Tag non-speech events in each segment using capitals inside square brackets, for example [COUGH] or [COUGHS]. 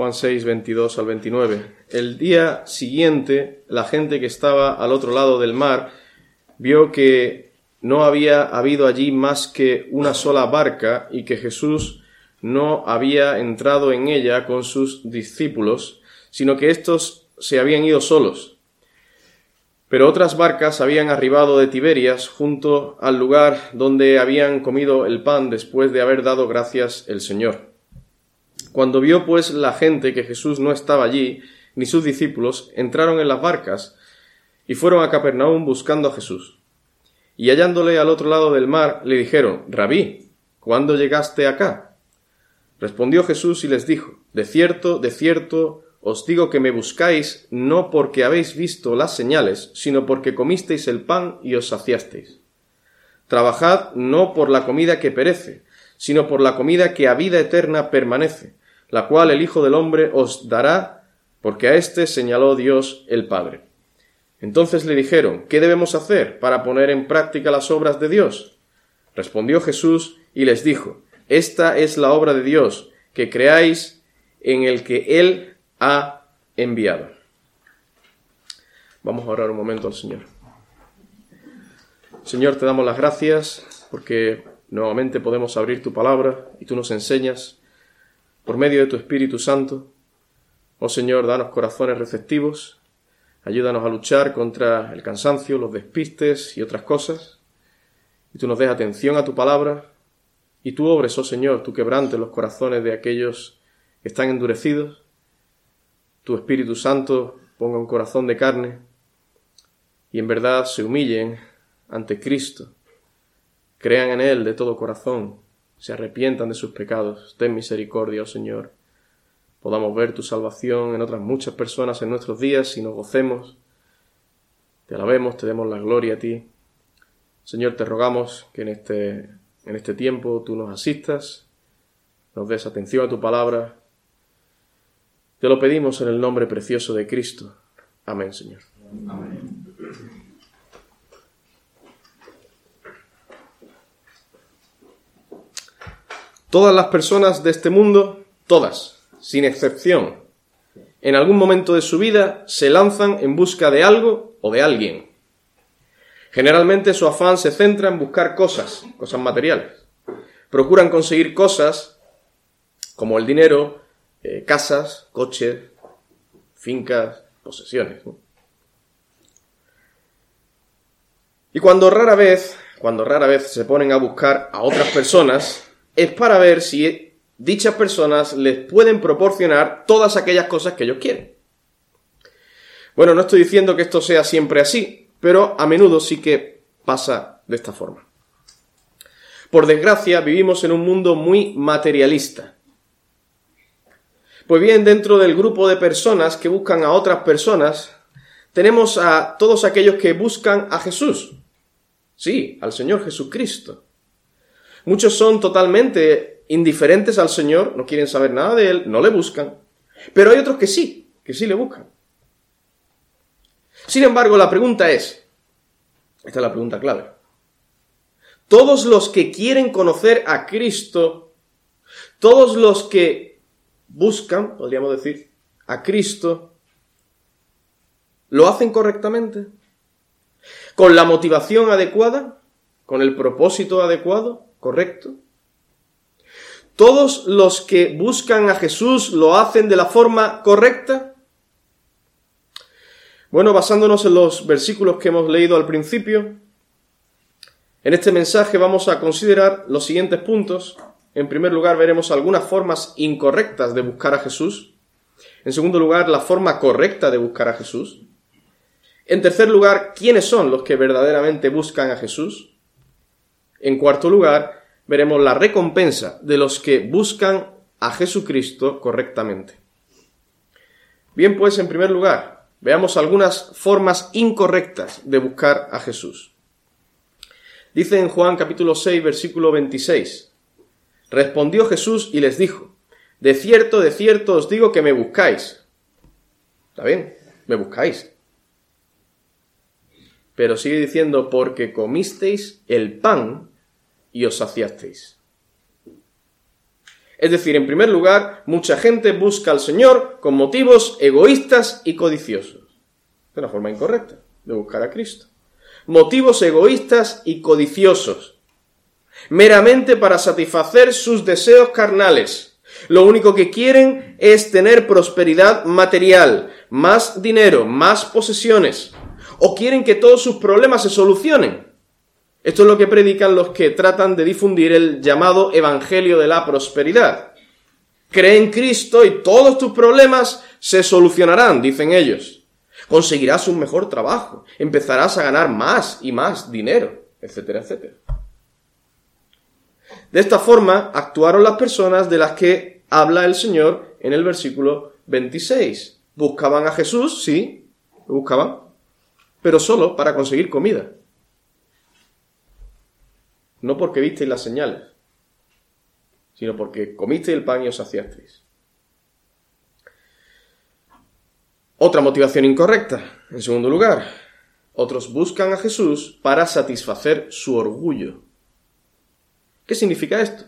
Juan 6, 22 al 29. El día siguiente, la gente que estaba al otro lado del mar vio que no había habido allí más que una sola barca y que Jesús no había entrado en ella con sus discípulos, sino que éstos se habían ido solos. Pero otras barcas habían arribado de Tiberias junto al lugar donde habían comido el pan después de haber dado gracias el Señor. Cuando vio pues la gente que Jesús no estaba allí, ni sus discípulos, entraron en las barcas y fueron a Capernaum buscando a Jesús. Y hallándole al otro lado del mar, le dijeron, Rabí, ¿cuándo llegaste acá? Respondió Jesús y les dijo, De cierto, de cierto, os digo que me buscáis no porque habéis visto las señales, sino porque comisteis el pan y os saciasteis. Trabajad no por la comida que perece, sino por la comida que a vida eterna permanece, la cual el Hijo del Hombre os dará, porque a éste señaló Dios el Padre. Entonces le dijeron, ¿qué debemos hacer para poner en práctica las obras de Dios? Respondió Jesús y les dijo, Esta es la obra de Dios, que creáis en el que Él ha enviado. Vamos a orar un momento al Señor. Señor, te damos las gracias porque nuevamente podemos abrir tu palabra y tú nos enseñas por medio de tu Espíritu Santo. Oh Señor, danos corazones receptivos, ayúdanos a luchar contra el cansancio, los despistes y otras cosas, y tú nos des atención a tu palabra, y tú obres, oh Señor, tú quebrantes los corazones de aquellos que están endurecidos, tu Espíritu Santo ponga un corazón de carne, y en verdad se humillen ante Cristo, crean en Él de todo corazón, se arrepientan de sus pecados. Ten misericordia, oh Señor. Podamos ver tu salvación en otras muchas personas en nuestros días y nos gocemos. Te alabemos, te demos la gloria a ti. Señor, te rogamos que en este, en este tiempo tú nos asistas, nos des atención a tu palabra. Te lo pedimos en el nombre precioso de Cristo. Amén, Señor. Amén. Todas las personas de este mundo, todas, sin excepción, en algún momento de su vida se lanzan en busca de algo o de alguien. Generalmente su afán se centra en buscar cosas, cosas materiales. Procuran conseguir cosas como el dinero, eh, casas, coches, fincas, posesiones. Y cuando rara vez, cuando rara vez se ponen a buscar a otras personas, es para ver si dichas personas les pueden proporcionar todas aquellas cosas que ellos quieren. Bueno, no estoy diciendo que esto sea siempre así, pero a menudo sí que pasa de esta forma. Por desgracia, vivimos en un mundo muy materialista. Pues bien, dentro del grupo de personas que buscan a otras personas, tenemos a todos aquellos que buscan a Jesús. Sí, al Señor Jesucristo. Muchos son totalmente indiferentes al Señor, no quieren saber nada de Él, no le buscan. Pero hay otros que sí, que sí le buscan. Sin embargo, la pregunta es, esta es la pregunta clave, todos los que quieren conocer a Cristo, todos los que buscan, podríamos decir, a Cristo, ¿lo hacen correctamente? ¿Con la motivación adecuada? ¿Con el propósito adecuado? ¿Correcto? ¿Todos los que buscan a Jesús lo hacen de la forma correcta? Bueno, basándonos en los versículos que hemos leído al principio, en este mensaje vamos a considerar los siguientes puntos. En primer lugar, veremos algunas formas incorrectas de buscar a Jesús. En segundo lugar, la forma correcta de buscar a Jesús. En tercer lugar, quiénes son los que verdaderamente buscan a Jesús. En cuarto lugar, veremos la recompensa de los que buscan a Jesucristo correctamente. Bien, pues, en primer lugar, veamos algunas formas incorrectas de buscar a Jesús. Dice en Juan capítulo 6, versículo 26, Respondió Jesús y les dijo, De cierto, de cierto os digo que me buscáis. ¿Está bien? Me buscáis. Pero sigue diciendo, porque comisteis el pan y os saciasteis. Es decir, en primer lugar, mucha gente busca al Señor con motivos egoístas y codiciosos. De una forma incorrecta de buscar a Cristo. Motivos egoístas y codiciosos. Meramente para satisfacer sus deseos carnales. Lo único que quieren es tener prosperidad material, más dinero, más posesiones. O quieren que todos sus problemas se solucionen. Esto es lo que predican los que tratan de difundir el llamado Evangelio de la Prosperidad. Cree en Cristo y todos tus problemas se solucionarán, dicen ellos. Conseguirás un mejor trabajo, empezarás a ganar más y más dinero, etcétera, etcétera. De esta forma actuaron las personas de las que habla el Señor en el versículo 26. Buscaban a Jesús, sí, lo buscaban, pero solo para conseguir comida no porque visteis las señales, sino porque comisteis el pan y os saciasteis. Otra motivación incorrecta, en segundo lugar, otros buscan a Jesús para satisfacer su orgullo. ¿Qué significa esto?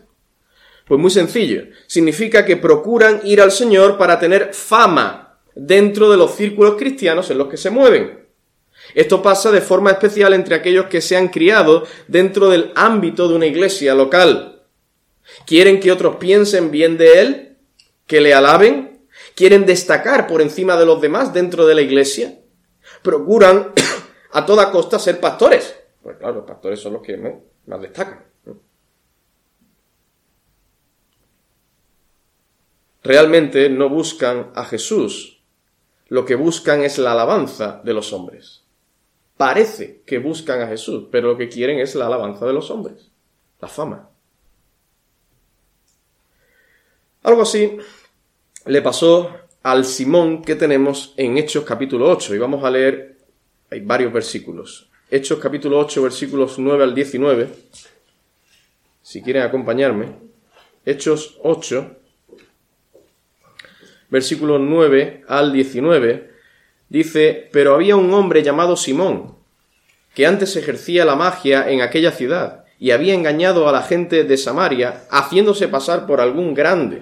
Pues muy sencillo, significa que procuran ir al Señor para tener fama dentro de los círculos cristianos en los que se mueven. Esto pasa de forma especial entre aquellos que se han criado dentro del ámbito de una iglesia local. ¿Quieren que otros piensen bien de él? ¿Que le alaben? ¿Quieren destacar por encima de los demás dentro de la iglesia? Procuran [COUGHS] a toda costa ser pastores. Pues claro, los pastores son los que más destacan. Realmente no buscan a Jesús, lo que buscan es la alabanza de los hombres parece que buscan a Jesús, pero lo que quieren es la alabanza de los hombres, la fama. Algo así le pasó al Simón que tenemos en Hechos capítulo 8 y vamos a leer, hay varios versículos. Hechos capítulo 8 versículos 9 al 19, si quieren acompañarme. Hechos 8 versículos 9 al 19 Dice, pero había un hombre llamado Simón, que antes ejercía la magia en aquella ciudad, y había engañado a la gente de Samaria, haciéndose pasar por algún grande.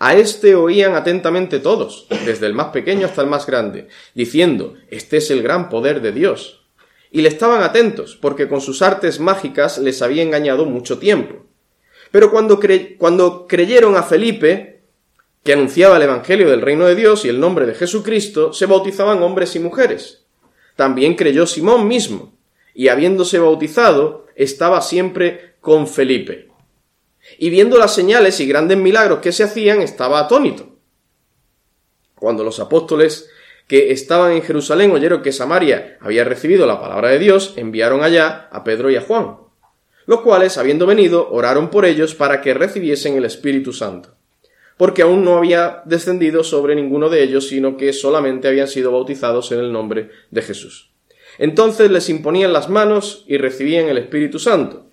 A éste oían atentamente todos, desde el más pequeño hasta el más grande, diciendo, Este es el gran poder de Dios. Y le estaban atentos, porque con sus artes mágicas les había engañado mucho tiempo. Pero cuando, cuando creyeron a Felipe, que anunciaba el Evangelio del reino de Dios y el nombre de Jesucristo, se bautizaban hombres y mujeres. También creyó Simón mismo, y habiéndose bautizado, estaba siempre con Felipe. Y viendo las señales y grandes milagros que se hacían, estaba atónito. Cuando los apóstoles que estaban en Jerusalén oyeron que Samaria había recibido la palabra de Dios, enviaron allá a Pedro y a Juan, los cuales, habiendo venido, oraron por ellos para que recibiesen el Espíritu Santo porque aún no había descendido sobre ninguno de ellos, sino que solamente habían sido bautizados en el nombre de Jesús. Entonces les imponían las manos y recibían el Espíritu Santo.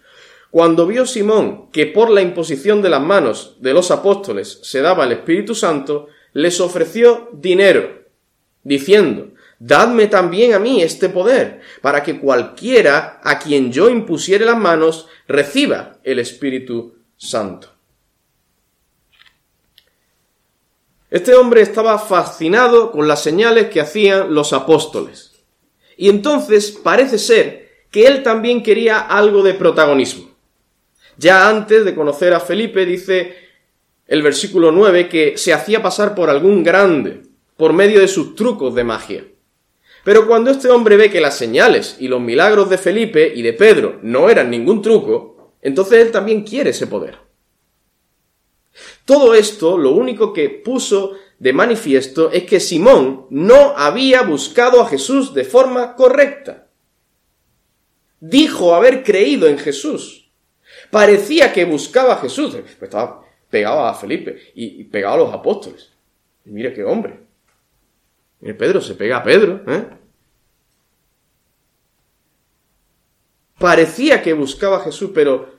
Cuando vio Simón que por la imposición de las manos de los apóstoles se daba el Espíritu Santo, les ofreció dinero, diciendo, Dadme también a mí este poder, para que cualquiera a quien yo impusiere las manos reciba el Espíritu Santo. Este hombre estaba fascinado con las señales que hacían los apóstoles. Y entonces parece ser que él también quería algo de protagonismo. Ya antes de conocer a Felipe dice el versículo 9 que se hacía pasar por algún grande por medio de sus trucos de magia. Pero cuando este hombre ve que las señales y los milagros de Felipe y de Pedro no eran ningún truco, entonces él también quiere ese poder. Todo esto lo único que puso de manifiesto es que Simón no había buscado a Jesús de forma correcta. Dijo haber creído en Jesús. Parecía que buscaba a Jesús. Estaba pegado a Felipe y pegado a los apóstoles. Y mire qué hombre. Mire, Pedro se pega a Pedro. ¿eh? Parecía que buscaba a Jesús, pero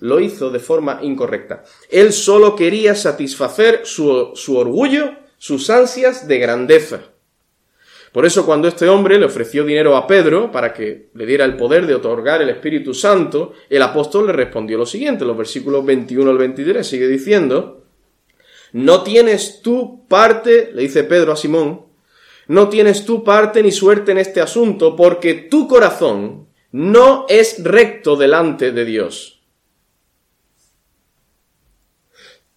lo hizo de forma incorrecta. Él solo quería satisfacer su, orgullo, sus ansias de grandeza. Por eso cuando este hombre le ofreció dinero a Pedro para que le diera el poder de otorgar el Espíritu Santo, el apóstol le respondió lo siguiente, los versículos 21 al 23, sigue diciendo, no tienes tú parte, le dice Pedro a Simón, no tienes tú parte ni suerte en este asunto, porque tu corazón no es recto delante de Dios.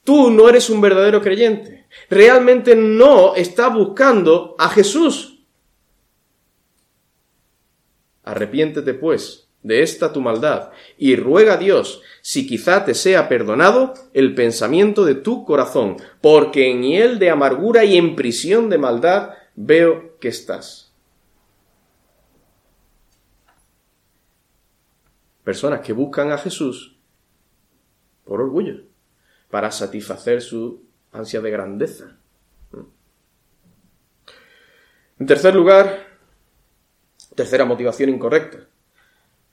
Tú no eres un verdadero creyente. Realmente no estás buscando a Jesús. Arrepiéntete, pues, de esta tu maldad, y ruega a Dios, si quizá te sea perdonado el pensamiento de tu corazón, porque en él de amargura y en prisión de maldad veo que estás. Personas que buscan a Jesús por orgullo, para satisfacer su ansia de grandeza. En tercer lugar, Tercera motivación incorrecta.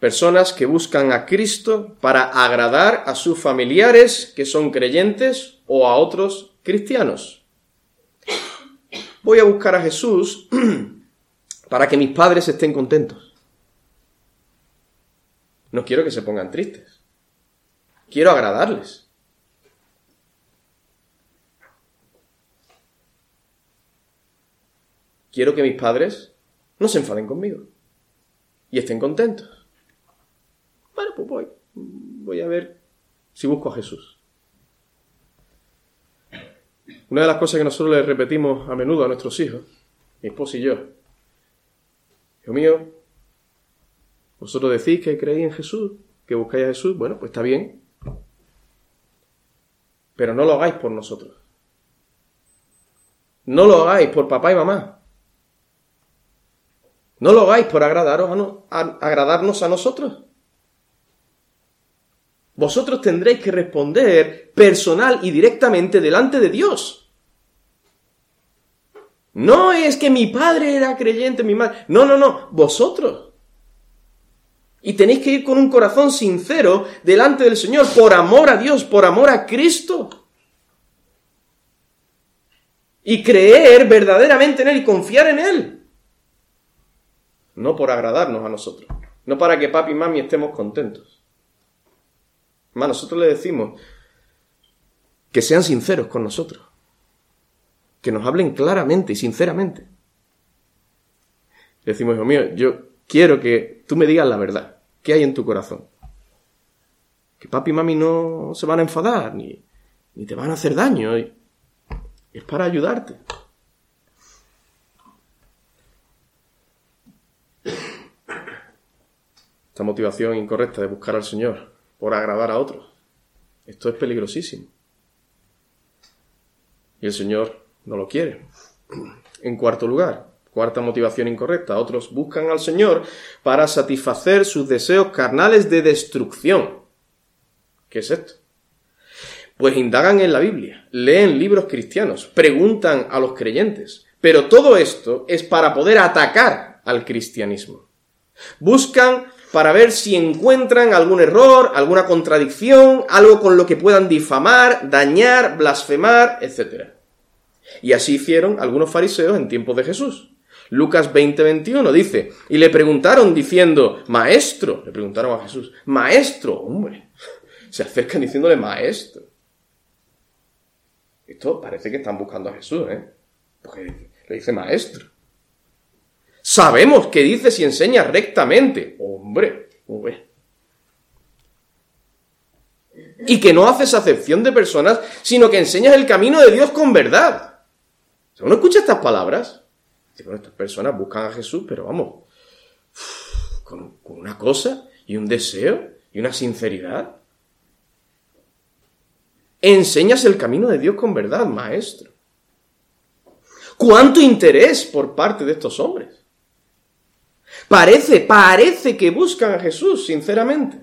Personas que buscan a Cristo para agradar a sus familiares que son creyentes o a otros cristianos. Voy a buscar a Jesús [CLEARS THROAT] para que mis padres estén contentos. No quiero que se pongan tristes. Quiero agradarles. Quiero que mis padres no se enfaden conmigo y estén contentos. Bueno, pues voy. Voy a ver si busco a Jesús. Una de las cosas que nosotros le repetimos a menudo a nuestros hijos, mi esposo y yo, Hijo mío, vosotros decís que creéis en Jesús, que buscáis a Jesús, bueno, pues está bien, pero no lo hagáis por nosotros. No lo hagáis por papá y mamá. No lo hagáis por agradaros agradarnos a nosotros. Vosotros tendréis que responder personal y directamente delante de Dios. No es que mi padre era creyente, mi madre. No, no, no. Vosotros. Y tenéis que ir con un corazón sincero delante del Señor, por amor a Dios, por amor a Cristo. Y creer verdaderamente en Él y confiar en Él no por agradarnos a nosotros, no para que papi y mami estemos contentos. Más, nosotros le decimos que sean sinceros con nosotros, que nos hablen claramente y sinceramente. Le decimos, hijo mío, yo quiero que tú me digas la verdad, ¿qué hay en tu corazón? Que papi y mami no se van a enfadar, ni, ni te van a hacer daño, es para ayudarte. Esta motivación incorrecta de buscar al Señor por agradar a otros. Esto es peligrosísimo. Y el Señor no lo quiere. En cuarto lugar, cuarta motivación incorrecta, otros buscan al Señor para satisfacer sus deseos carnales de destrucción. ¿Qué es esto? Pues indagan en la Biblia, leen libros cristianos, preguntan a los creyentes, pero todo esto es para poder atacar al cristianismo. Buscan para ver si encuentran algún error, alguna contradicción, algo con lo que puedan difamar, dañar, blasfemar, etc. Y así hicieron algunos fariseos en tiempos de Jesús. Lucas 20:21 dice, y le preguntaron diciendo, maestro, le preguntaron a Jesús, maestro, hombre, se acercan diciéndole maestro. Esto parece que están buscando a Jesús, ¿eh? Porque le dice maestro. Sabemos que dices y enseñas rectamente. Hombre, hombre. Y que no haces acepción de personas, sino que enseñas el camino de Dios con verdad. uno escucha estas palabras, bueno, estas personas buscan a Jesús, pero vamos, con, con una cosa y un deseo y una sinceridad. Enseñas el camino de Dios con verdad, maestro. ¿Cuánto interés por parte de estos hombres? Parece, parece que buscan a Jesús, sinceramente.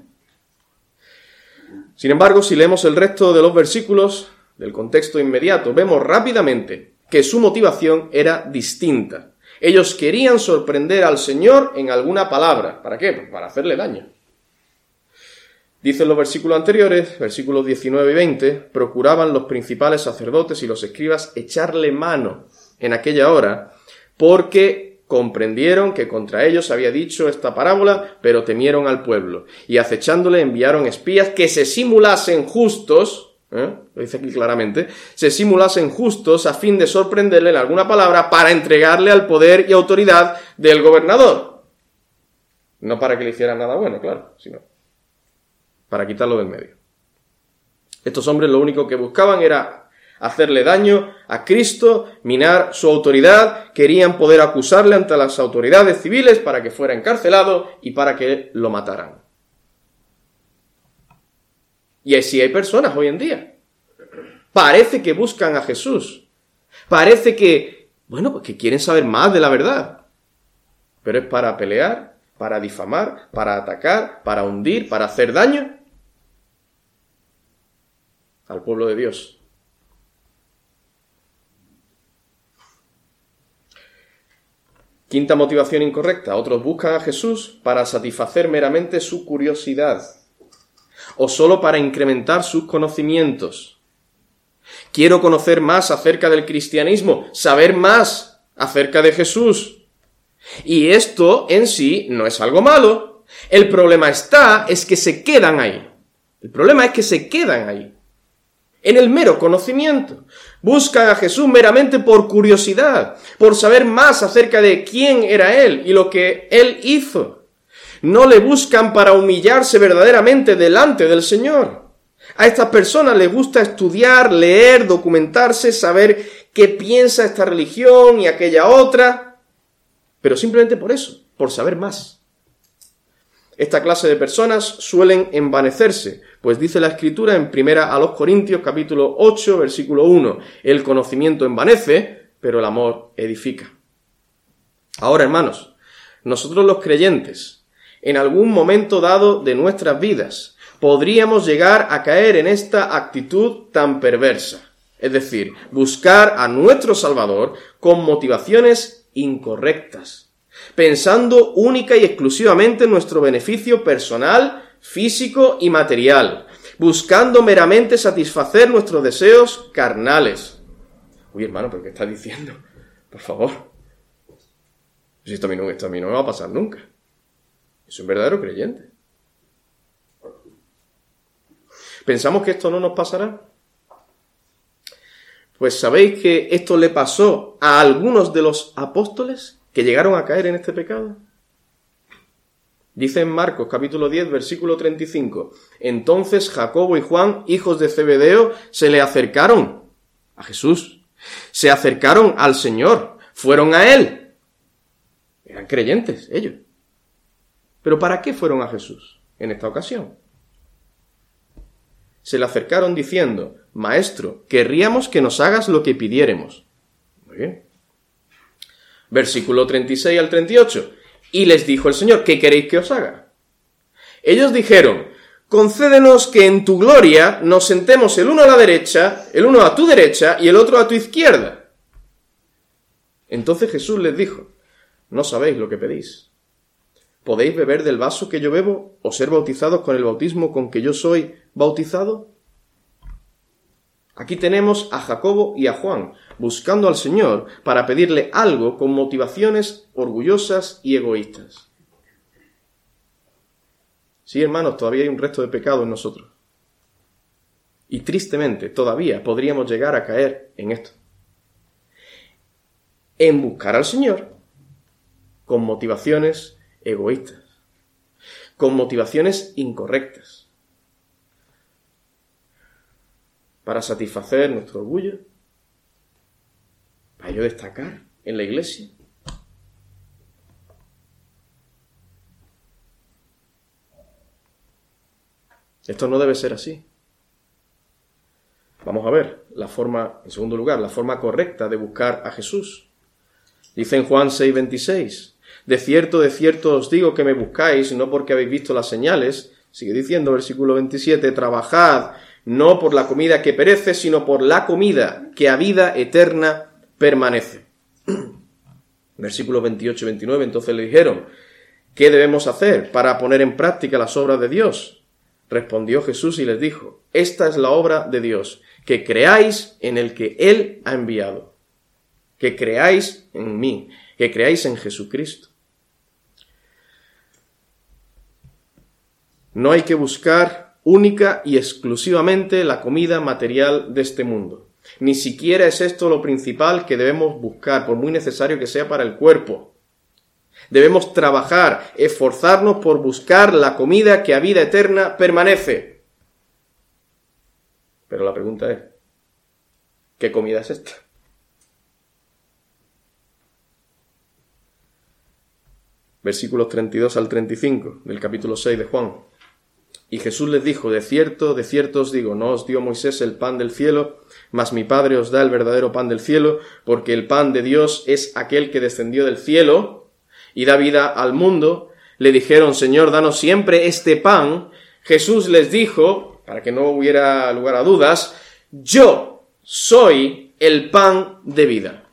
Sin embargo, si leemos el resto de los versículos del contexto inmediato, vemos rápidamente que su motivación era distinta. Ellos querían sorprender al Señor en alguna palabra. ¿Para qué? Pues para hacerle daño. Dicen los versículos anteriores, versículos 19 y 20, procuraban los principales sacerdotes y los escribas echarle mano en aquella hora, porque comprendieron que contra ellos había dicho esta parábola, pero temieron al pueblo. Y acechándole enviaron espías que se simulasen justos, ¿eh? lo dice aquí claramente, se simulasen justos a fin de sorprenderle en alguna palabra para entregarle al poder y autoridad del gobernador. No para que le hicieran nada bueno, claro, sino para quitarlo del medio. Estos hombres lo único que buscaban era hacerle daño a Cristo, minar su autoridad, querían poder acusarle ante las autoridades civiles para que fuera encarcelado y para que lo mataran. Y así hay personas hoy en día. Parece que buscan a Jesús. Parece que, bueno, pues que quieren saber más de la verdad. Pero es para pelear, para difamar, para atacar, para hundir, para hacer daño al pueblo de Dios. Quinta motivación incorrecta. Otros buscan a Jesús para satisfacer meramente su curiosidad o solo para incrementar sus conocimientos. Quiero conocer más acerca del cristianismo, saber más acerca de Jesús. Y esto en sí no es algo malo. El problema está es que se quedan ahí. El problema es que se quedan ahí en el mero conocimiento. Buscan a Jesús meramente por curiosidad, por saber más acerca de quién era Él y lo que Él hizo. No le buscan para humillarse verdaderamente delante del Señor. A estas personas les gusta estudiar, leer, documentarse, saber qué piensa esta religión y aquella otra, pero simplemente por eso, por saber más. Esta clase de personas suelen envanecerse, pues dice la escritura en primera a los Corintios capítulo 8 versículo 1, el conocimiento envanece, pero el amor edifica. Ahora, hermanos, nosotros los creyentes, en algún momento dado de nuestras vidas, podríamos llegar a caer en esta actitud tan perversa, es decir, buscar a nuestro Salvador con motivaciones incorrectas pensando única y exclusivamente en nuestro beneficio personal, físico y material, buscando meramente satisfacer nuestros deseos carnales. Uy, hermano, ¿pero qué estás diciendo? Por favor. Esto a mí no, esto a mí no me va a pasar nunca. Es un verdadero creyente. ¿Pensamos que esto no nos pasará? Pues sabéis que esto le pasó a algunos de los apóstoles que llegaron a caer en este pecado? Dice en Marcos capítulo 10 versículo 35, entonces Jacobo y Juan, hijos de Zebedeo, se le acercaron a Jesús, se acercaron al Señor, fueron a Él. Eran creyentes ellos. Pero ¿para qué fueron a Jesús en esta ocasión? Se le acercaron diciendo, Maestro, querríamos que nos hagas lo que pidiéremos. Muy bien versículo 36 al 38. Y les dijo el Señor, ¿qué queréis que os haga? Ellos dijeron, concédenos que en tu gloria nos sentemos el uno a la derecha, el uno a tu derecha y el otro a tu izquierda. Entonces Jesús les dijo, no sabéis lo que pedís. ¿Podéis beber del vaso que yo bebo o ser bautizados con el bautismo con que yo soy bautizado? Aquí tenemos a Jacobo y a Juan, buscando al Señor para pedirle algo con motivaciones orgullosas y egoístas. Sí, hermanos, todavía hay un resto de pecado en nosotros. Y tristemente, todavía podríamos llegar a caer en esto. En buscar al Señor con motivaciones egoístas, con motivaciones incorrectas, para satisfacer nuestro orgullo, para yo destacar en la iglesia. Esto no debe ser así. Vamos a ver la forma, en segundo lugar, la forma correcta de buscar a Jesús. Dice en Juan 6:26, de cierto, de cierto os digo que me buscáis, no porque habéis visto las señales, sigue diciendo versículo 27, trabajad no por la comida que perece, sino por la comida que a vida eterna permanece. [CLEARS THROAT] Versículos 28 y 29, entonces le dijeron, ¿qué debemos hacer para poner en práctica las obras de Dios? Respondió Jesús y les dijo, esta es la obra de Dios, que creáis en el que Él ha enviado. que creáis en mí, que creáis en Jesucristo. No hay que buscar única y exclusivamente la comida material de este mundo. Ni siquiera es esto lo principal que debemos buscar, por muy necesario que sea para el cuerpo. Debemos trabajar, esforzarnos por buscar la comida que a vida eterna permanece. Pero la pregunta es, ¿qué comida es esta? Versículos 32 al 35 del capítulo 6 de Juan. Y Jesús les dijo, de cierto, de cierto os digo, no os dio Moisés el pan del cielo, mas mi Padre os da el verdadero pan del cielo, porque el pan de Dios es aquel que descendió del cielo y da vida al mundo. Le dijeron, Señor, danos siempre este pan. Jesús les dijo, para que no hubiera lugar a dudas, yo soy el pan de vida.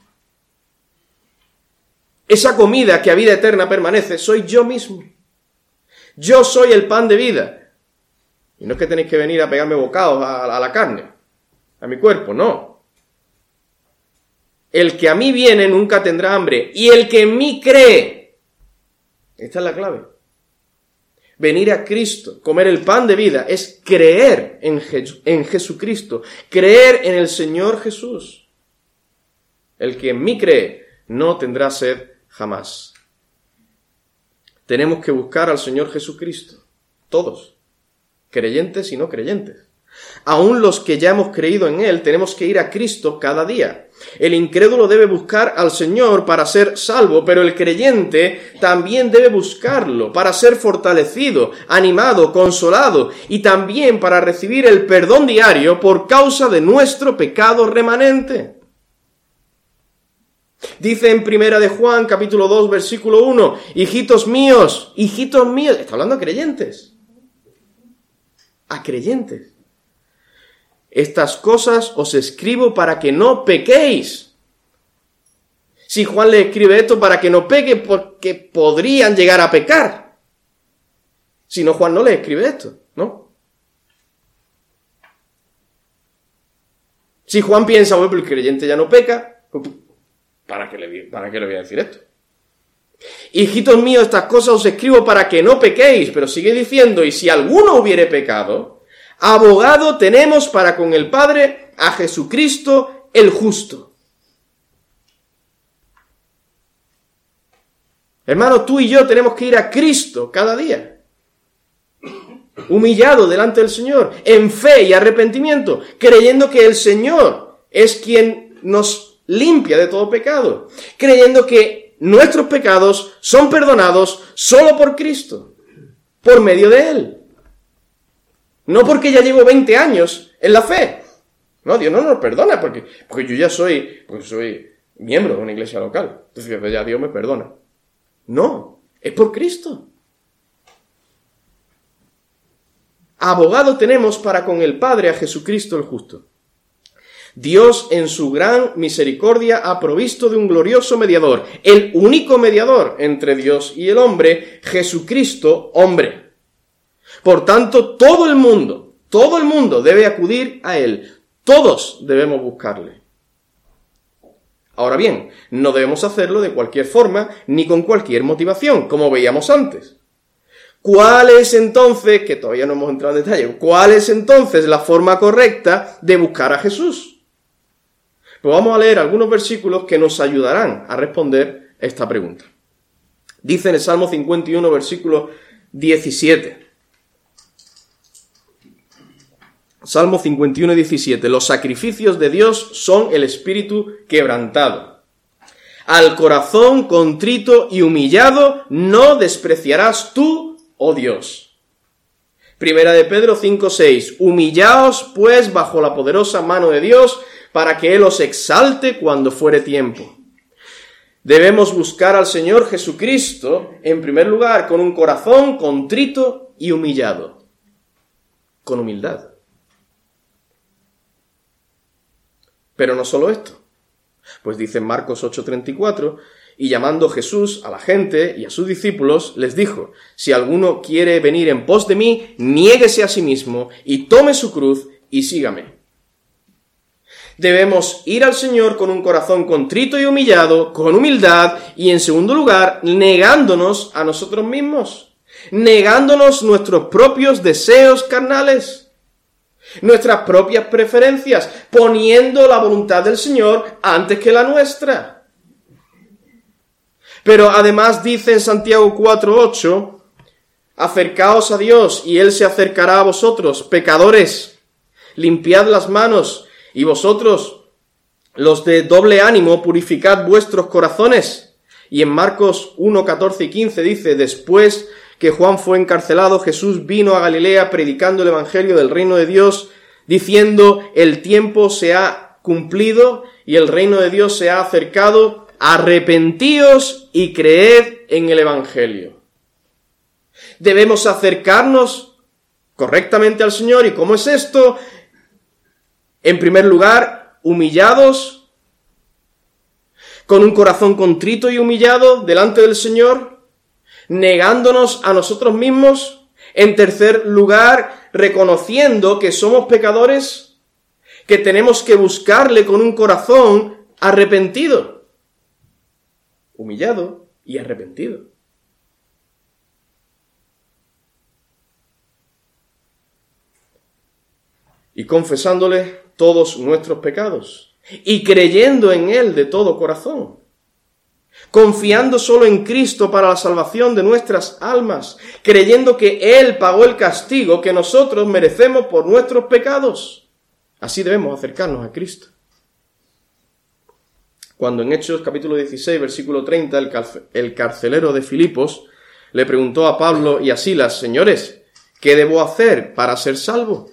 Esa comida que a vida eterna permanece, soy yo mismo. Yo soy el pan de vida. Y no es que tenéis que venir a pegarme bocados a, la carne, a mi cuerpo, no. El que a mí viene nunca tendrá hambre. Y el que en mí cree. Esta es la clave. Venir a Cristo, comer el pan de vida, es creer en, en Jesucristo, creer en el Señor Jesús. El que en mí cree no tendrá sed jamás. Tenemos que buscar al Señor Jesucristo, todos creyentes y no creyentes. Aún los que ya hemos creído en Él tenemos que ir a Cristo cada día. El incrédulo debe buscar al Señor para ser salvo, pero el creyente también debe buscarlo para ser fortalecido, animado, consolado y también para recibir el perdón diario por causa de nuestro pecado remanente. Dice en Primera de Juan, capítulo 2, versículo 1, hijitos míos, hijitos míos, está hablando de creyentes a creyentes. Estas cosas os escribo para que no pequéis. Si Juan le escribe esto para que no peque, porque podrían llegar a pecar. Si no, Juan no le escribe esto, ¿no? Si Juan piensa, bueno, el creyente ya no peca, pues, ¿para qué, le, ¿para qué le voy a decir esto? Hijitos míos, estas cosas os escribo para que no pequéis, pero sigue diciendo, y si alguno hubiere pecado, abogado tenemos para con el Padre a Jesucristo el justo. Hermano, tú y yo tenemos que ir a Cristo cada día, humillado delante del Señor, en fe y arrepentimiento, creyendo que el Señor es quien nos limpia de todo pecado, creyendo que nuestros pecados son perdonados solo por Cristo, por medio de Él. No porque ya llevo 20 años en la fe. No, Dios no nos perdona porque, porque yo ya soy, porque soy miembro de una iglesia local. Entonces ya Dios me perdona. No, es por Cristo. Abogado tenemos para con el Padre a Jesucristo el justo. Dios en su gran misericordia ha provisto de un glorioso mediador, el único mediador entre Dios y el hombre, Jesucristo hombre. Por tanto, todo el mundo, todo el mundo debe acudir a Él. Todos debemos buscarle. Ahora bien, no debemos hacerlo de cualquier forma ni con cualquier motivación, como veíamos antes. ¿Cuál es entonces, que todavía no hemos entrado en detalle, cuál es entonces la forma correcta de buscar a Jesús? Pues vamos a leer algunos versículos que nos ayudarán a responder esta pregunta. Dice en el Salmo 51, versículo 17. Salmo 51 17. Los sacrificios de Dios son el espíritu quebrantado. Al corazón contrito y humillado no despreciarás tú, oh Dios. Primera de Pedro 5 6. Humillaos pues bajo la poderosa mano de Dios para que Él os exalte cuando fuere tiempo. Debemos buscar al Señor Jesucristo, en primer lugar, con un corazón contrito y humillado, con humildad. Pero no solo esto, pues dice Marcos 8:34, y llamando Jesús a la gente y a sus discípulos, les dijo, si alguno quiere venir en pos de mí, niéguese a sí mismo y tome su cruz y sígame. Debemos ir al Señor con un corazón contrito y humillado, con humildad y en segundo lugar, negándonos a nosotros mismos, negándonos nuestros propios deseos carnales, nuestras propias preferencias, poniendo la voluntad del Señor antes que la nuestra. Pero además dice en Santiago 4:8, acercaos a Dios y Él se acercará a vosotros, pecadores, limpiad las manos y vosotros, los de doble ánimo, purificad vuestros corazones. Y en Marcos 1, 14 y 15 dice, después que Juan fue encarcelado, Jesús vino a Galilea predicando el Evangelio del reino de Dios, diciendo, el tiempo se ha cumplido y el reino de Dios se ha acercado, arrepentíos y creed en el Evangelio. Debemos acercarnos correctamente al Señor. ¿Y cómo es esto? En primer lugar, humillados, con un corazón contrito y humillado delante del Señor, negándonos a nosotros mismos. En tercer lugar, reconociendo que somos pecadores, que tenemos que buscarle con un corazón arrepentido, humillado y arrepentido. Y confesándole todos nuestros pecados y creyendo en Él de todo corazón, confiando solo en Cristo para la salvación de nuestras almas, creyendo que Él pagó el castigo que nosotros merecemos por nuestros pecados. Así debemos acercarnos a Cristo. Cuando en Hechos capítulo 16, versículo 30, el, el carcelero de Filipos le preguntó a Pablo y a Silas, señores, ¿qué debo hacer para ser salvo?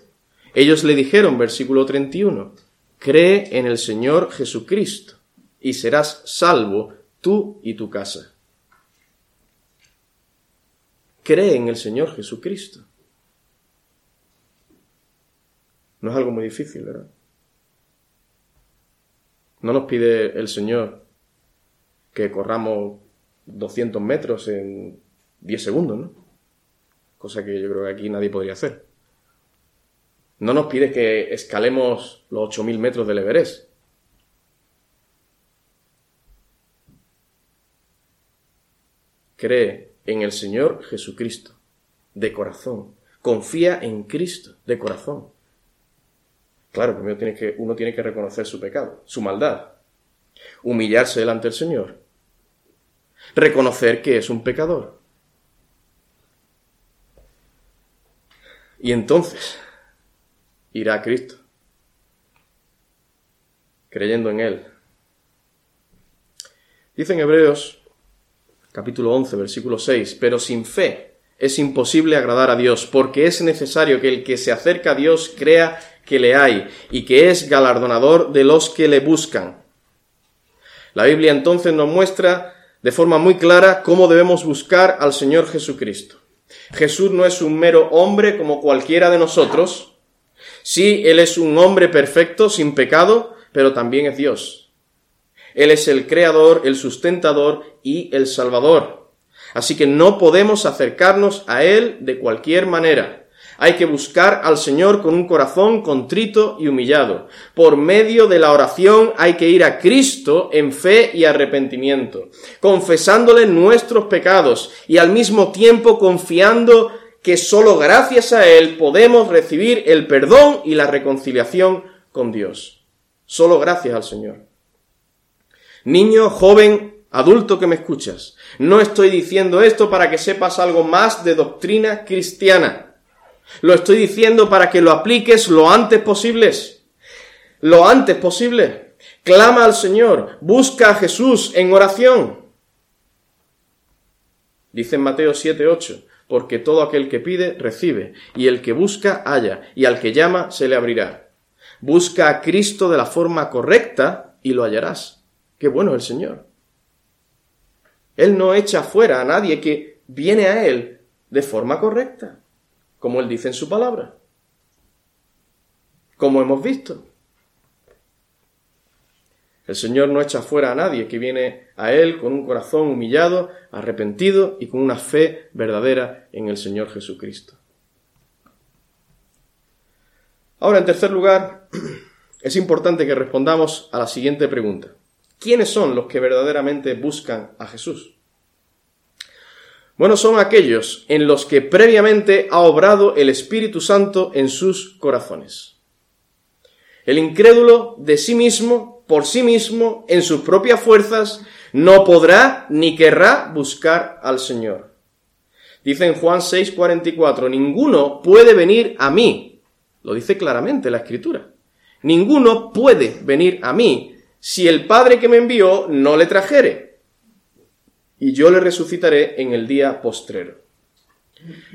Ellos le dijeron, versículo 31, cree en el Señor Jesucristo y serás salvo tú y tu casa. Cree en el Señor Jesucristo. No es algo muy difícil, ¿verdad? No nos pide el Señor que corramos 200 metros en 10 segundos, ¿no? Cosa que yo creo que aquí nadie podría hacer. No nos pide que escalemos los 8.000 metros del Everest. Cree en el Señor Jesucristo, de corazón. Confía en Cristo, de corazón. Claro, primero tiene que, uno tiene que reconocer su pecado, su maldad. Humillarse delante del Señor. Reconocer que es un pecador. Y entonces, irá a Cristo, creyendo en Él. Dice en Hebreos capítulo 11, versículo 6, pero sin fe es imposible agradar a Dios, porque es necesario que el que se acerca a Dios crea que le hay y que es galardonador de los que le buscan. La Biblia entonces nos muestra de forma muy clara cómo debemos buscar al Señor Jesucristo. Jesús no es un mero hombre como cualquiera de nosotros, Sí, Él es un hombre perfecto, sin pecado, pero también es Dios. Él es el creador, el sustentador y el salvador. Así que no podemos acercarnos a Él de cualquier manera. Hay que buscar al Señor con un corazón contrito y humillado. Por medio de la oración hay que ir a Cristo en fe y arrepentimiento, confesándole nuestros pecados y al mismo tiempo confiando que sólo gracias a Él podemos recibir el perdón y la reconciliación con Dios. Solo gracias al Señor. Niño, joven, adulto que me escuchas, no estoy diciendo esto para que sepas algo más de doctrina cristiana. Lo estoy diciendo para que lo apliques lo antes posible. Lo antes posible. Clama al Señor, busca a Jesús en oración. Dice en Mateo 7:8, porque todo aquel que pide, recibe, y el que busca, halla, y al que llama, se le abrirá. Busca a Cristo de la forma correcta y lo hallarás. Qué bueno el Señor. Él no echa fuera a nadie que viene a Él de forma correcta, como Él dice en su palabra. Como hemos visto. El Señor no echa fuera a nadie que viene a Él con un corazón humillado, arrepentido y con una fe verdadera en el Señor Jesucristo. Ahora, en tercer lugar, [CLEARS THROAT] es importante que respondamos a la siguiente pregunta. ¿Quiénes son los que verdaderamente buscan a Jesús? Bueno, son aquellos en los que previamente ha obrado el Espíritu Santo en sus corazones. El incrédulo de sí mismo, por sí mismo, en sus propias fuerzas, no podrá ni querrá buscar al Señor. Dice en Juan 6:44, ninguno puede venir a mí. Lo dice claramente la Escritura. Ninguno puede venir a mí si el Padre que me envió no le trajere y yo le resucitaré en el día postrero.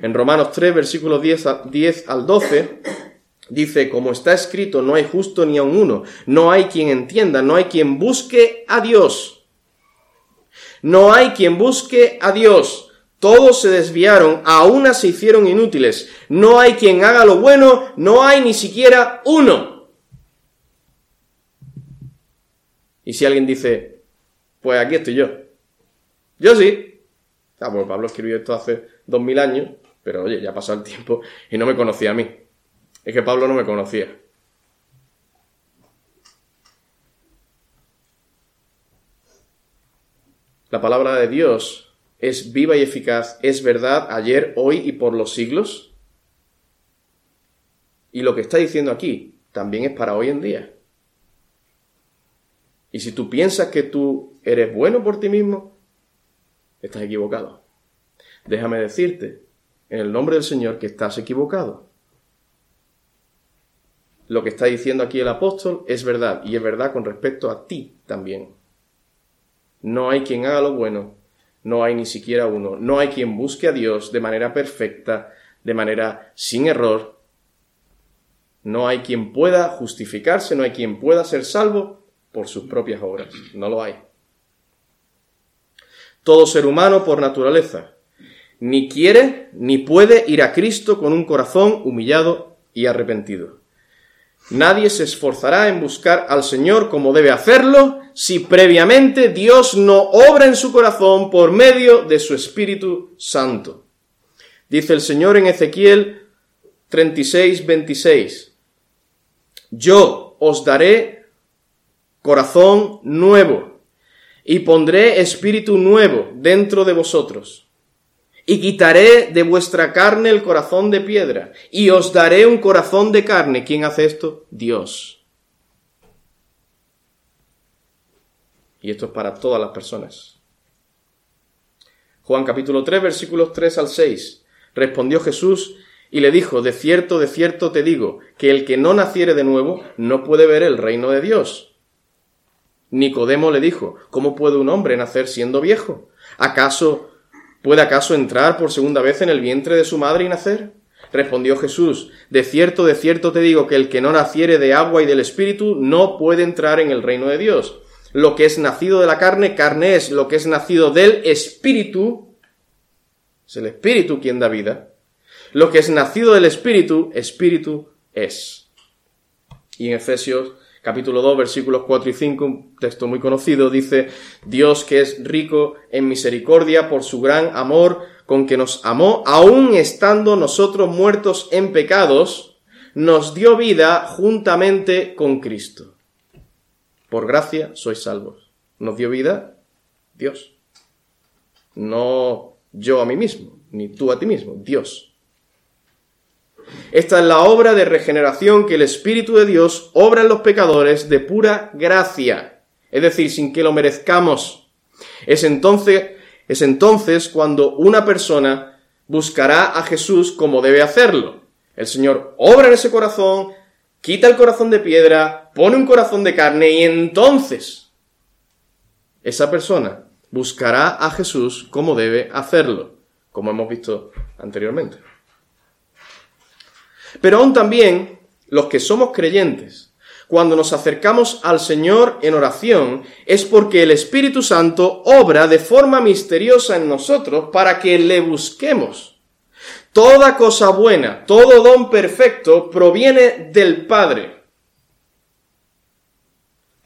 En Romanos 3, versículos 10, 10 al 12, dice, como está escrito, no hay justo ni aun uno, no hay quien entienda, no hay quien busque a Dios. No hay quien busque a Dios. Todos se desviaron, a una se hicieron inútiles. No hay quien haga lo bueno, no hay ni siquiera uno. Y si alguien dice, pues aquí estoy yo. Yo sí. Ah, bueno, Pablo escribió esto hace dos mil años, pero oye, ya pasado el tiempo y no me conocía a mí. Es que Pablo no me conocía. La palabra de Dios es viva y eficaz, es verdad ayer, hoy y por los siglos. Y lo que está diciendo aquí también es para hoy en día. Y si tú piensas que tú eres bueno por ti mismo, estás equivocado. Déjame decirte, en el nombre del Señor, que estás equivocado. Lo que está diciendo aquí el apóstol es verdad, y es verdad con respecto a ti también. No hay quien haga lo bueno, no hay ni siquiera uno, no hay quien busque a Dios de manera perfecta, de manera sin error. No hay quien pueda justificarse, no hay quien pueda ser salvo por sus propias obras. No lo hay todo ser humano por naturaleza, ni quiere ni puede ir a Cristo con un corazón humillado y arrepentido. Nadie se esforzará en buscar al Señor como debe hacerlo si previamente Dios no obra en su corazón por medio de su Espíritu Santo. Dice el Señor en Ezequiel 36, 26. Yo os daré corazón nuevo y pondré espíritu nuevo dentro de vosotros. Y quitaré de vuestra carne el corazón de piedra, y os daré un corazón de carne. ¿Quién hace esto? Dios. Y esto es para todas las personas. Juan capítulo 3 versículos 3 al 6. Respondió Jesús y le dijo, de cierto, de cierto te digo, que el que no naciere de nuevo no puede ver el reino de Dios. Nicodemo le dijo, ¿cómo puede un hombre nacer siendo viejo? ¿Acaso puede acaso entrar por segunda vez en el vientre de su madre y nacer? Respondió Jesús, de cierto, de cierto te digo que el que no naciere de agua y del Espíritu no puede entrar en el reino de Dios. Lo que es nacido de la carne, carne es, lo que es nacido del Espíritu, es el Espíritu quien da vida. Lo que es nacido del Espíritu, Espíritu es. Y en Efesios capítulo 2, versículos 4 y 5, un texto muy conocido, dice, Dios que es rico en misericordia por su gran amor con que nos amó, aun estando nosotros muertos en pecados, nos dio vida juntamente con Cristo. Por gracia sois salvos. ¿Nos dio vida? Dios. No yo a mí mismo, ni tú a ti mismo, Dios. Esta es la obra de regeneración que el Espíritu de Dios obra en los pecadores de pura gracia, es decir, sin que lo merezcamos. Es entonces, es entonces cuando una persona buscará a Jesús como debe hacerlo. El Señor obra en ese corazón, quita el corazón de piedra, pone un corazón de carne y entonces esa persona buscará a Jesús como debe hacerlo, como hemos visto anteriormente. Pero aún también los que somos creyentes, cuando nos acercamos al Señor en oración, es porque el Espíritu Santo obra de forma misteriosa en nosotros para que le busquemos. Toda cosa buena, todo don perfecto proviene del Padre.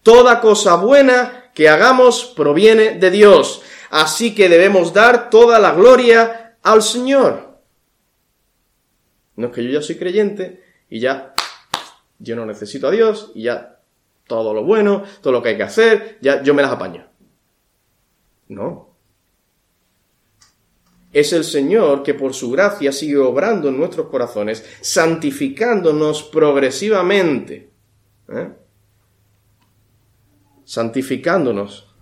Toda cosa buena que hagamos proviene de Dios. Así que debemos dar toda la gloria al Señor. No es que yo ya soy creyente y ya yo no necesito a Dios y ya todo lo bueno, todo lo que hay que hacer, ya yo me las apaño. No. Es el Señor que por su gracia sigue obrando en nuestros corazones, santificándonos progresivamente. ¿eh? Santificándonos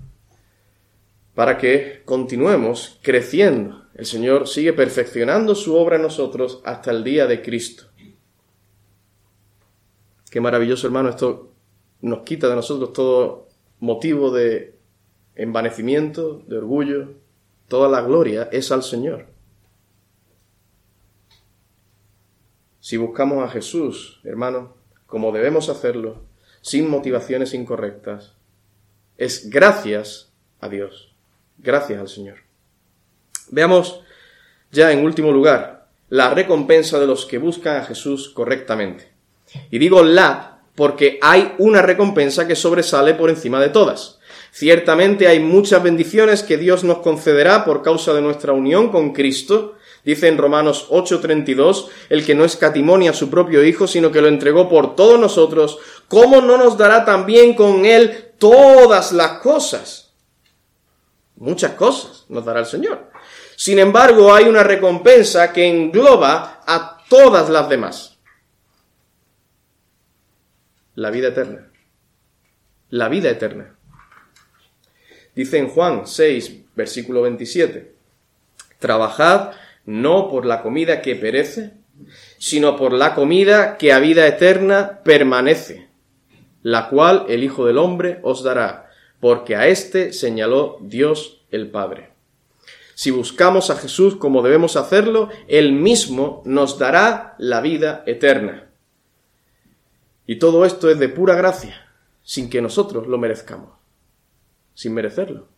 para que continuemos creciendo. El Señor sigue perfeccionando su obra en nosotros hasta el día de Cristo. Qué maravilloso, hermano, esto nos quita de nosotros todo motivo de envanecimiento, de orgullo. Toda la gloria es al Señor. Si buscamos a Jesús, hermano, como debemos hacerlo, sin motivaciones incorrectas, es gracias a Dios, gracias al Señor. Veamos ya en último lugar la recompensa de los que buscan a Jesús correctamente. Y digo la porque hay una recompensa que sobresale por encima de todas. Ciertamente hay muchas bendiciones que Dios nos concederá por causa de nuestra unión con Cristo. Dice en Romanos 8:32, el que no escatimonia a su propio Hijo, sino que lo entregó por todos nosotros, ¿cómo no nos dará también con Él todas las cosas? Muchas cosas nos dará el Señor. Sin embargo, hay una recompensa que engloba a todas las demás la vida eterna. La vida eterna. Dice en Juan 6, versículo 27, Trabajad no por la comida que perece, sino por la comida que a vida eterna permanece, la cual el Hijo del Hombre os dará, porque a éste señaló Dios el Padre. Si buscamos a Jesús como debemos hacerlo, Él mismo nos dará la vida eterna. Y todo esto es de pura gracia, sin que nosotros lo merezcamos, sin merecerlo.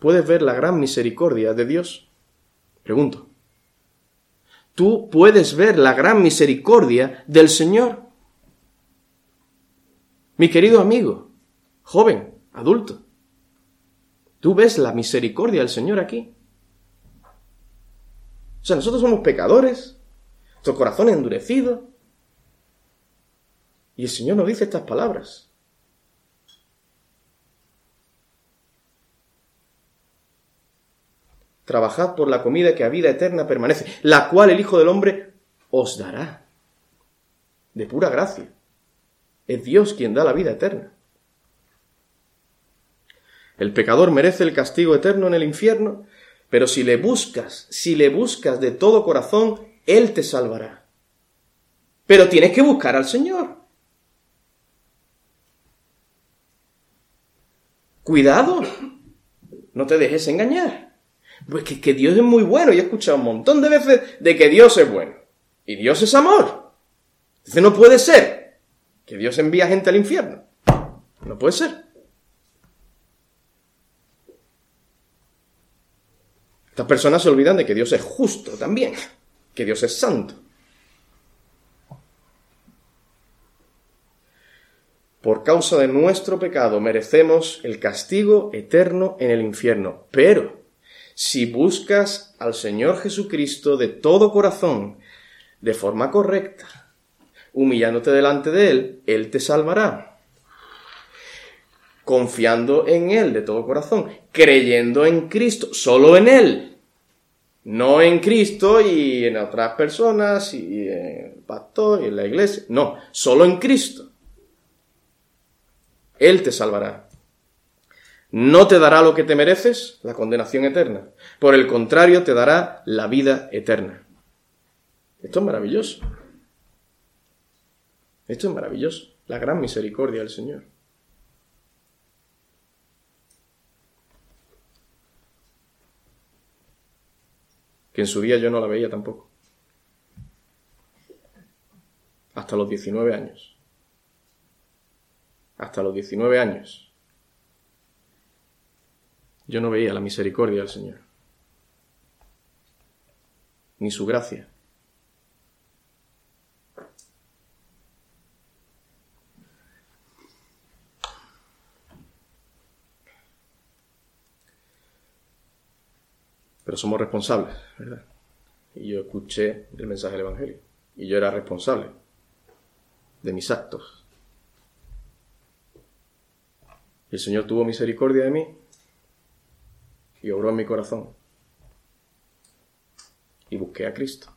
¿Puedes ver la gran misericordia de Dios? Pregunto. ¿Tú puedes ver la gran misericordia del Señor? Mi querido amigo, joven, adulto, ¿tú ves la misericordia del Señor aquí? O sea, nosotros somos pecadores, nuestro corazón endurecido. Y el Señor nos dice estas palabras. Trabajad por la comida que a vida eterna permanece, la cual el Hijo del Hombre os dará. De pura gracia. Es Dios quien da la vida eterna. El pecador merece el castigo eterno en el infierno, pero si le buscas, si le buscas de todo corazón, él te salvará. Pero tienes que buscar al Señor. Cuidado, no te dejes engañar. Pues que, Dios es muy bueno. y he escuchado un montón de veces de que Dios es bueno. Y Dios es amor. Entonces no puede ser que Dios envía gente al infierno. No puede ser. Estas personas se olvidan de que Dios es justo también que Dios es santo. Por causa de nuestro pecado merecemos el castigo eterno en el infierno. Pero si buscas al Señor Jesucristo de todo corazón, de forma correcta, humillándote delante de Él, Él te salvará. Confiando en Él de todo corazón, creyendo en Cristo, solo en Él, no en Cristo y en otras personas y en el pastor y en la iglesia. No, solo en Cristo. Él te salvará. No te dará lo que te mereces, la condenación eterna. Por el contrario, te dará la vida eterna. Esto es maravilloso. Esto es maravilloso. La gran misericordia del Señor. En su día yo no la veía tampoco. Hasta los 19 años. Hasta los 19 años. Yo no veía la misericordia del Señor. Ni su gracia. Pero somos responsables, ¿verdad? Y yo escuché el mensaje del Evangelio y yo era responsable. de mis actos. El Señor tuvo misericordia de mí y obró en mi corazón. Y busqué a Cristo.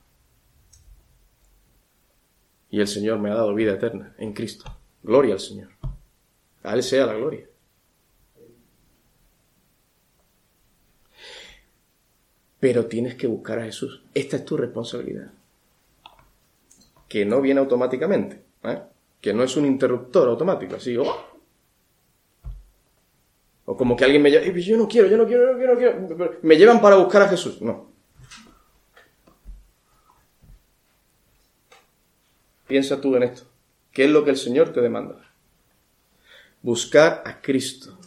Y el Señor me ha dado vida eterna en Cristo. Gloria al Señor. A Él sea la gloria. Pero tienes que buscar a Jesús. Esta es tu responsabilidad. Que no viene automáticamente. ¿eh? Que no es un interruptor automático. Así, oh. O como que alguien me llama, yo no quiero, yo no quiero, yo no quiero, no quiero. Me llevan para buscar a Jesús. No. Piensa tú en esto. ¿Qué es lo que el Señor te demanda? Buscar a Cristo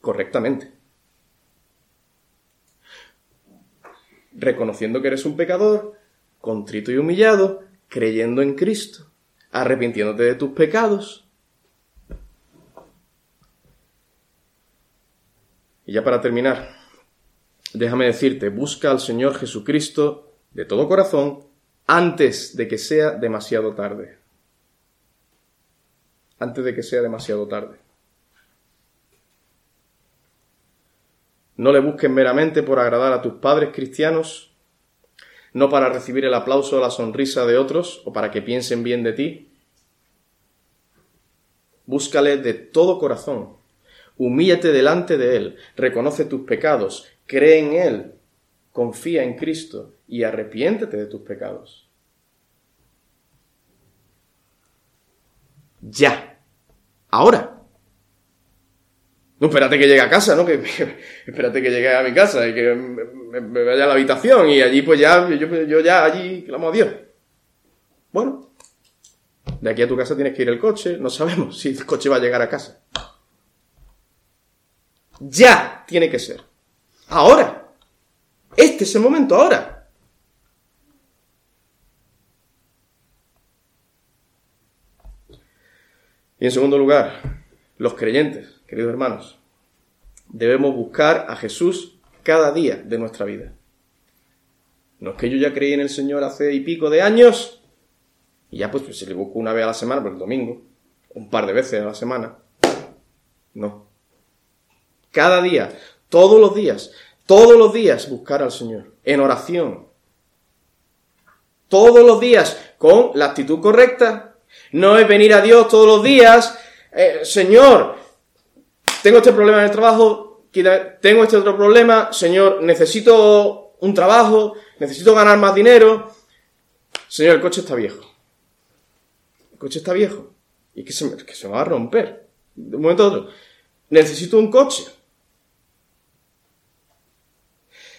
correctamente. Reconociendo que eres un pecador, contrito y humillado, creyendo en Cristo, arrepintiéndote de tus pecados. Y ya para terminar, déjame decirte, busca al Señor Jesucristo de todo corazón antes de que sea demasiado tarde. Antes de que sea demasiado tarde. No le busques meramente por agradar a tus padres cristianos, no para recibir el aplauso o la sonrisa de otros o para que piensen bien de ti. Búscale de todo corazón. Humíllate delante de Él, reconoce tus pecados, cree en Él, confía en Cristo y arrepiéntete de tus pecados. Ya. Ahora. No, espérate que llegue a casa, ¿no? Que, [LAUGHS] espérate que llegue a mi casa y que me, vaya a la habitación y allí pues ya, yo, yo ya allí clamo a Dios. Bueno, de aquí a tu casa tienes que ir el coche, no sabemos [LAUGHS] si el coche va a llegar a casa. Ya tiene que ser. Ahora. Este es el momento, ahora. Y en segundo lugar, los creyentes, queridos hermanos, debemos buscar a Jesús cada día de nuestra vida. No es que yo ya creí en el Señor hace y pico de años y ya pues, se le busco una vez a la semana, por el domingo, un par de veces a la semana. No. Cada día, todos los días, todos los días buscar al Señor en oración. Todos los días con la actitud correcta, no es venir a Dios todos los días, eh, Señor, tengo este problema en el trabajo, tengo este otro problema, Señor, necesito un trabajo, necesito ganar más dinero. Señor, el coche está viejo. El coche está viejo. Y que se, que se va a romper. De un momento a otro. Necesito un coche.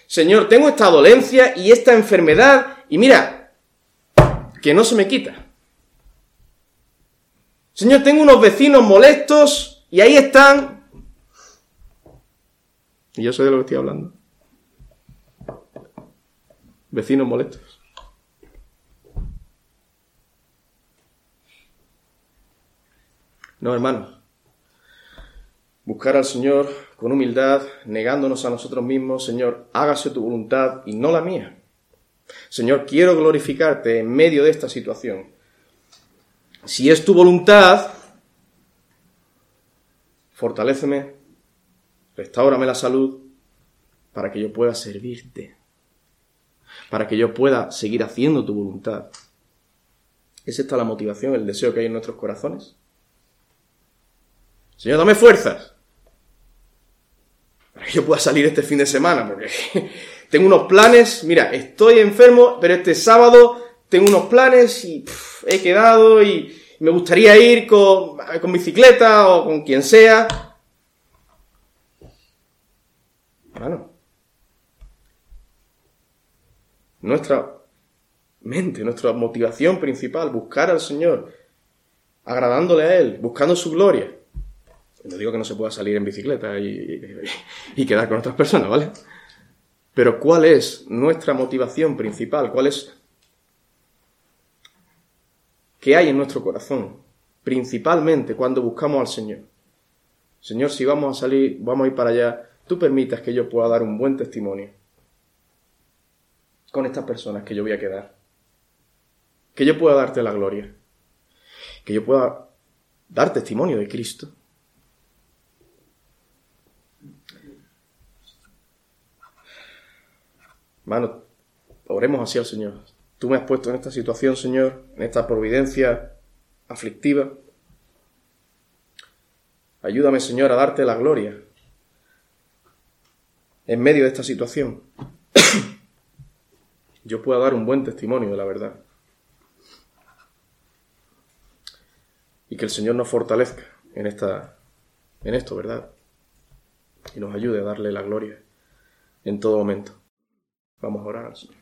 Señor, tengo esta dolencia y esta enfermedad y mira, que no se me quita. Señor, tengo unos vecinos molestos y ahí están. Y yo sé de lo que estoy hablando. Vecinos molestos. No, hermanos. Buscar al Señor con humildad, negándonos a nosotros mismos, Señor, hágase tu voluntad y no la mía. Señor, quiero glorificarte en medio de esta situación si es tu voluntad, fortaléceme, restaurame la salud para que yo pueda servirte, para que yo pueda seguir haciendo tu voluntad. ¿Es esta la motivación, el deseo que hay en nuestros corazones? Señor, dame fuerzas para que yo pueda salir este fin de semana, porque [LAUGHS] tengo unos planes, mira, estoy enfermo, pero este sábado tengo unos planes y he quedado y me gustaría ir con, con bicicleta o con quien sea. Nuestra mente, nuestra motivación principal, buscar al Señor, agradándole a Él, buscando su gloria. No digo que no se pueda salir en bicicleta y, y, quedar con otras personas, ¿vale? Pero ¿cuál es nuestra motivación principal? ¿Cuál es que hay en nuestro corazón, principalmente cuando buscamos al Señor. Señor, si vamos a salir, vamos a ir para allá, tú permitas que yo pueda dar un buen testimonio con estas personas que yo voy a quedar. Que yo pueda darte la gloria. que yo pueda dar testimonio de Cristo. Hermano, oremos así al Señor. Tú me has puesto en esta situación, Señor, en esta providencia aflictiva. Ayúdame, Señor, a darte la gloria en medio de esta situación. [COUGHS] Yo pueda dar un buen testimonio de la verdad. Y que el Señor nos fortalezca en, esta, en esto, ¿verdad? Y nos ayude a darle la gloria en todo momento. Vamos a orar al Señor.